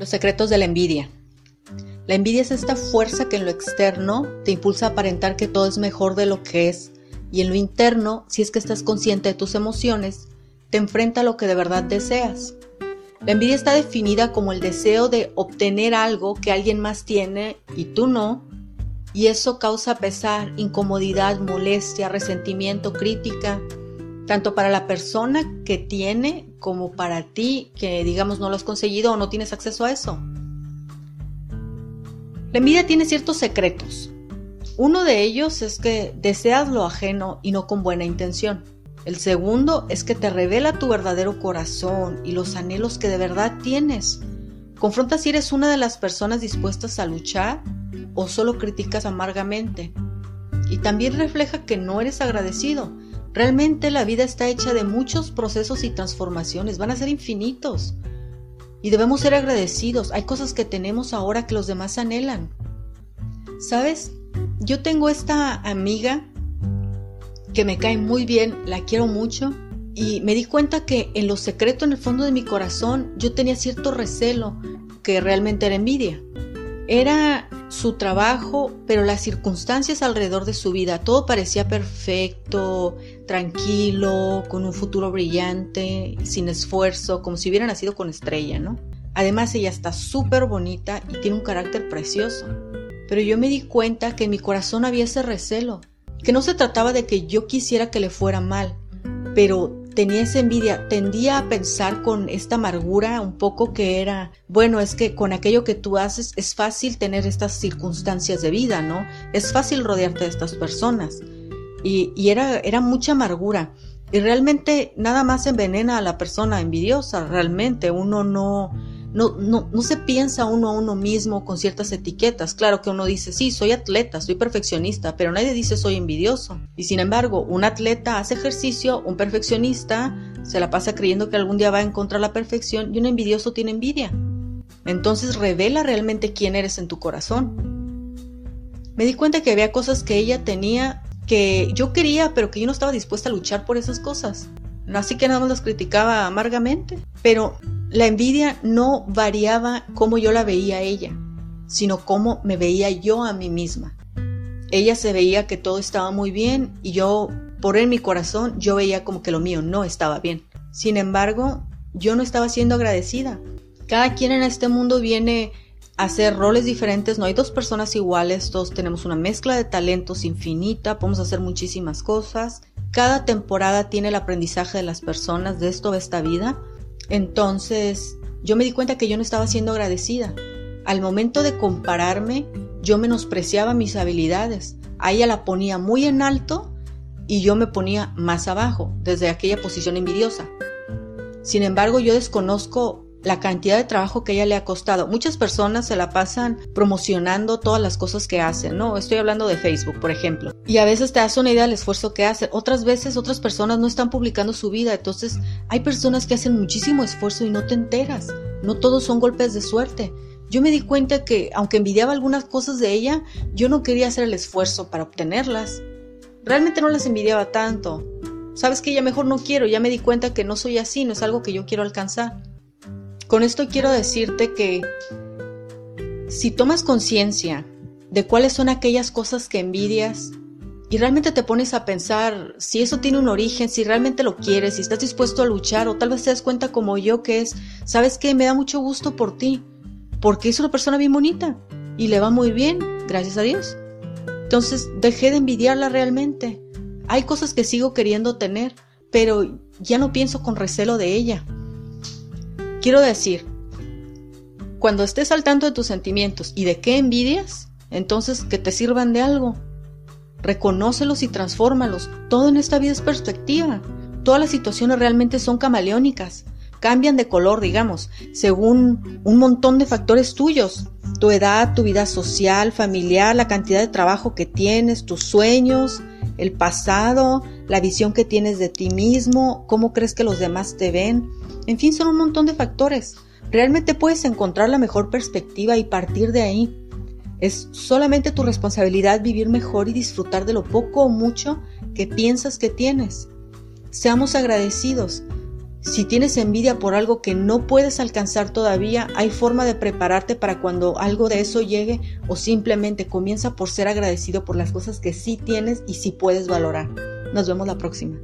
Los secretos de la envidia. La envidia es esta fuerza que en lo externo te impulsa a aparentar que todo es mejor de lo que es y en lo interno, si es que estás consciente de tus emociones, te enfrenta a lo que de verdad deseas. La envidia está definida como el deseo de obtener algo que alguien más tiene y tú no, y eso causa pesar, incomodidad, molestia, resentimiento, crítica, tanto para la persona que tiene como para ti que digamos no lo has conseguido o no tienes acceso a eso. La envidia tiene ciertos secretos. Uno de ellos es que deseas lo ajeno y no con buena intención. El segundo es que te revela tu verdadero corazón y los anhelos que de verdad tienes. Confronta si eres una de las personas dispuestas a luchar o solo criticas amargamente. Y también refleja que no eres agradecido, Realmente la vida está hecha de muchos procesos y transformaciones, van a ser infinitos. Y debemos ser agradecidos. Hay cosas que tenemos ahora que los demás anhelan. ¿Sabes? Yo tengo esta amiga que me cae muy bien, la quiero mucho, y me di cuenta que en lo secreto, en el fondo de mi corazón, yo tenía cierto recelo que realmente era envidia. Era su trabajo, pero las circunstancias alrededor de su vida, todo parecía perfecto, tranquilo, con un futuro brillante, sin esfuerzo, como si hubiera nacido con estrella, ¿no? Además ella está súper bonita y tiene un carácter precioso. Pero yo me di cuenta que en mi corazón había ese recelo, que no se trataba de que yo quisiera que le fuera mal, pero tenía esa envidia, tendía a pensar con esta amargura un poco que era, bueno, es que con aquello que tú haces es fácil tener estas circunstancias de vida, ¿no? Es fácil rodearte de estas personas. Y, y era, era mucha amargura. Y realmente nada más envenena a la persona envidiosa, realmente uno no, no, no, no se piensa uno a uno mismo con ciertas etiquetas. Claro que uno dice, sí, soy atleta, soy perfeccionista, pero nadie dice soy envidioso. Y sin embargo, un atleta hace ejercicio, un perfeccionista se la pasa creyendo que algún día va a encontrar la perfección y un envidioso tiene envidia. Entonces revela realmente quién eres en tu corazón. Me di cuenta que había cosas que ella tenía que yo quería, pero que yo no estaba dispuesta a luchar por esas cosas. Así que nada más las criticaba amargamente. Pero la envidia no variaba cómo yo la veía a ella, sino cómo me veía yo a mí misma. Ella se veía que todo estaba muy bien y yo, por en mi corazón, yo veía como que lo mío no estaba bien. Sin embargo, yo no estaba siendo agradecida. Cada quien en este mundo viene a hacer roles diferentes, no hay dos personas iguales, todos tenemos una mezcla de talentos infinita, podemos hacer muchísimas cosas. Cada temporada tiene el aprendizaje de las personas, de esto, de esta vida. Entonces, yo me di cuenta que yo no estaba siendo agradecida. Al momento de compararme, yo menospreciaba mis habilidades. A ella la ponía muy en alto y yo me ponía más abajo, desde aquella posición envidiosa. Sin embargo, yo desconozco la cantidad de trabajo que ella le ha costado. Muchas personas se la pasan promocionando todas las cosas que hacen, ¿no? Estoy hablando de Facebook, por ejemplo. Y a veces te das una idea del esfuerzo que hace. Otras veces otras personas no están publicando su vida. Entonces hay personas que hacen muchísimo esfuerzo y no te enteras. No todos son golpes de suerte. Yo me di cuenta que, aunque envidiaba algunas cosas de ella, yo no quería hacer el esfuerzo para obtenerlas. Realmente no las envidiaba tanto. Sabes que ya mejor no quiero, ya me di cuenta que no soy así, no es algo que yo quiero alcanzar. Con esto quiero decirte que si tomas conciencia de cuáles son aquellas cosas que envidias y realmente te pones a pensar si eso tiene un origen, si realmente lo quieres, si estás dispuesto a luchar o tal vez te das cuenta como yo que es, sabes que me da mucho gusto por ti, porque es una persona bien bonita y le va muy bien, gracias a Dios. Entonces dejé de envidiarla realmente. Hay cosas que sigo queriendo tener, pero ya no pienso con recelo de ella. Quiero decir, cuando estés al tanto de tus sentimientos y de qué envidias, entonces que te sirvan de algo. Reconócelos y transfórmalos. Todo en esta vida es perspectiva. Todas las situaciones realmente son camaleónicas. Cambian de color, digamos, según un montón de factores tuyos. Tu edad, tu vida social, familiar, la cantidad de trabajo que tienes, tus sueños, el pasado, la visión que tienes de ti mismo, cómo crees que los demás te ven. En fin, son un montón de factores. Realmente puedes encontrar la mejor perspectiva y partir de ahí. Es solamente tu responsabilidad vivir mejor y disfrutar de lo poco o mucho que piensas que tienes. Seamos agradecidos. Si tienes envidia por algo que no puedes alcanzar todavía, hay forma de prepararte para cuando algo de eso llegue o simplemente comienza por ser agradecido por las cosas que sí tienes y sí puedes valorar. Nos vemos la próxima.